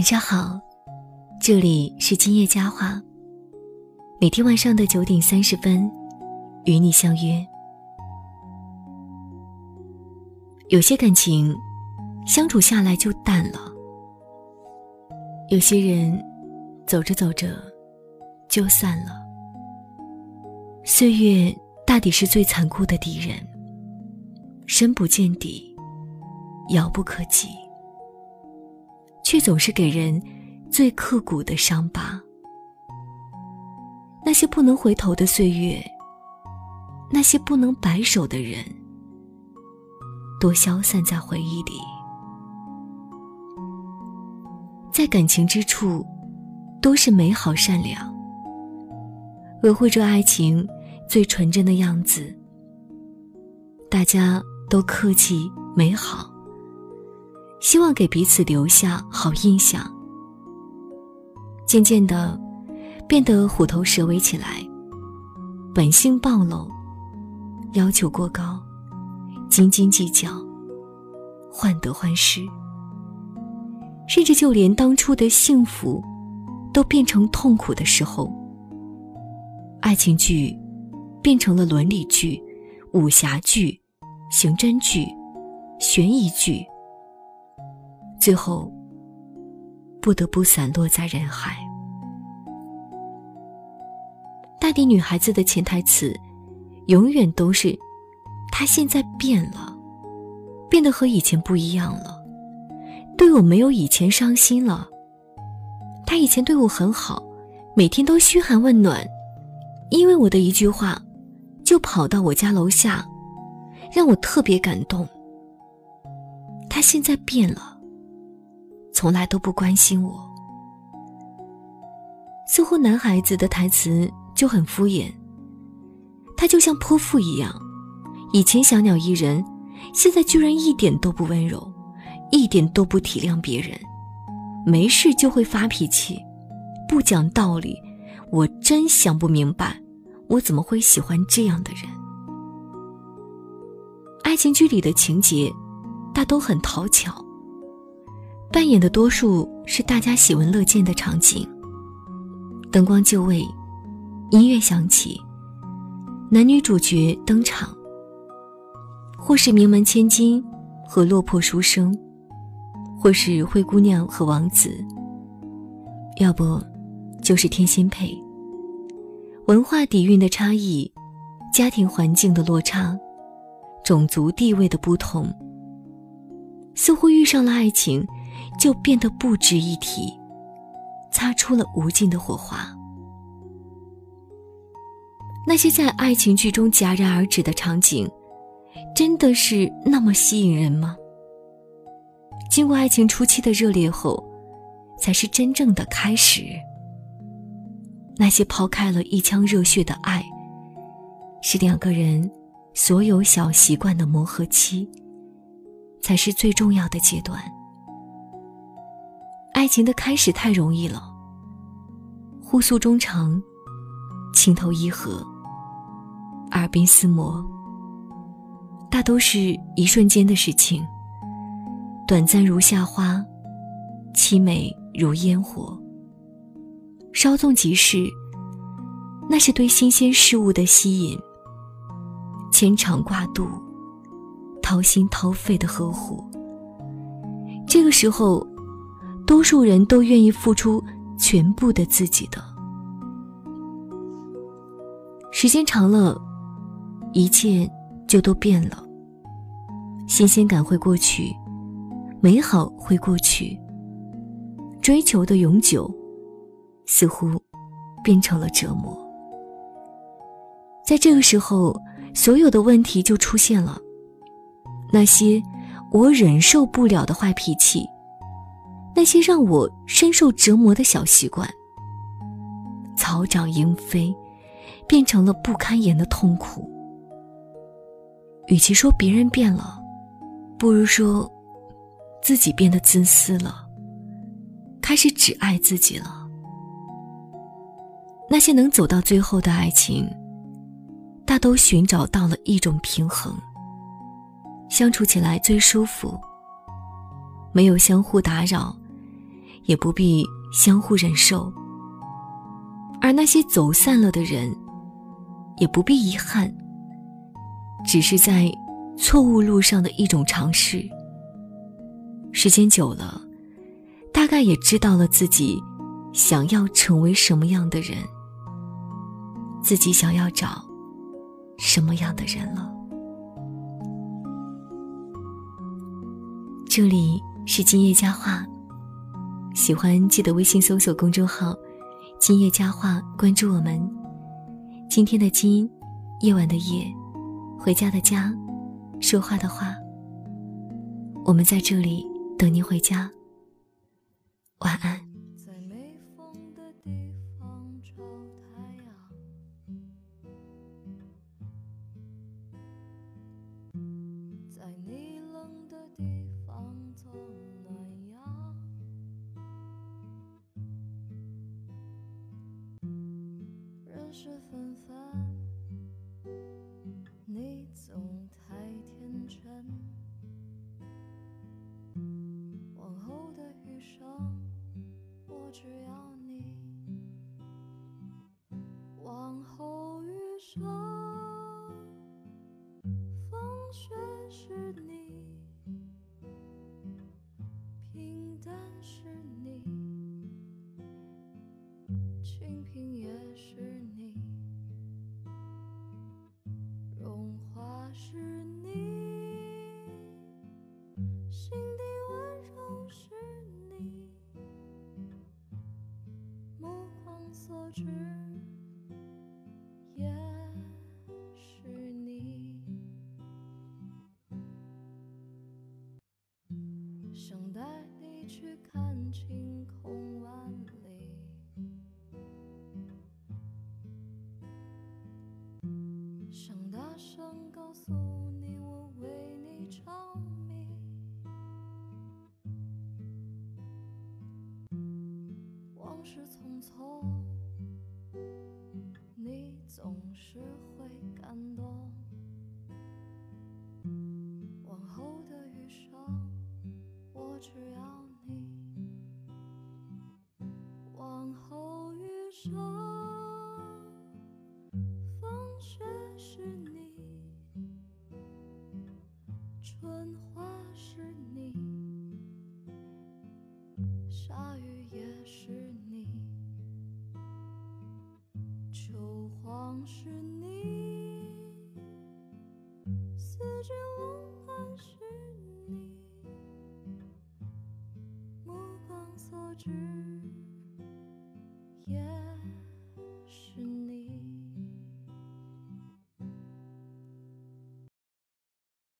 晚上好，这里是今夜佳话。每天晚上的九点三十分，与你相约。有些感情相处下来就淡了，有些人走着走着就散了。岁月大抵是最残酷的敌人，深不见底，遥不可及。却总是给人最刻骨的伤疤。那些不能回头的岁月，那些不能白首的人，都消散在回忆里。在感情之处，都是美好善良，维护着爱情最纯真的样子。大家都客气美好。希望给彼此留下好印象。渐渐的，变得虎头蛇尾起来，本性暴露，要求过高，斤斤计较，患得患失，甚至就连当初的幸福，都变成痛苦的时候。爱情剧，变成了伦理剧、武侠剧、刑侦剧、悬疑剧。最后，不得不散落在人海。大抵女孩子的潜台词，永远都是：她现在变了，变得和以前不一样了，对我没有以前伤心了。她以前对我很好，每天都嘘寒问暖，因为我的一句话，就跑到我家楼下，让我特别感动。她现在变了。从来都不关心我，似乎男孩子的台词就很敷衍。他就像泼妇一样，以前小鸟依人，现在居然一点都不温柔，一点都不体谅别人，没事就会发脾气，不讲道理。我真想不明白，我怎么会喜欢这样的人？爱情剧里的情节，大都很讨巧。扮演的多数是大家喜闻乐见的场景。灯光就位，音乐响起，男女主角登场，或是名门千金和落魄书生，或是灰姑娘和王子，要不就是天仙配。文化底蕴的差异，家庭环境的落差，种族地位的不同，似乎遇上了爱情。就变得不值一提，擦出了无尽的火花。那些在爱情剧中戛然而止的场景，真的是那么吸引人吗？经过爱情初期的热烈后，才是真正的开始。那些抛开了一腔热血的爱，是两个人所有小习惯的磨合期，才是最重要的阶段。爱情的开始太容易了，互诉衷肠，情投意合，耳鬓厮磨，大都是一瞬间的事情，短暂如夏花，凄美如烟火。稍纵即逝，那是对新鲜事物的吸引，牵肠挂肚，掏心掏肺的呵护。这个时候。多数人都愿意付出全部的自己的。时间长了，一切就都变了。新鲜感会过去，美好会过去，追求的永久，似乎变成了折磨。在这个时候，所有的问题就出现了。那些我忍受不了的坏脾气。那些让我深受折磨的小习惯，草长莺飞，变成了不堪言的痛苦。与其说别人变了，不如说自己变得自私了，开始只爱自己了。那些能走到最后的爱情，大都寻找到了一种平衡，相处起来最舒服，没有相互打扰。也不必相互忍受；而那些走散了的人，也不必遗憾，只是在错误路上的一种尝试。时间久了，大概也知道了自己想要成为什么样的人，自己想要找什么样的人了。这里是今夜佳话，喜欢记得微信搜索公众号“今夜佳话”，关注我们。今天的今，夜晚的夜，回家的家，说话的话，我们在这里等您回家。晚安。是纷繁，是是匆匆，你总是会感动。往后的余生，我只要你。往后余生，风雪是你。春花是。四季轮换是你，目光所至。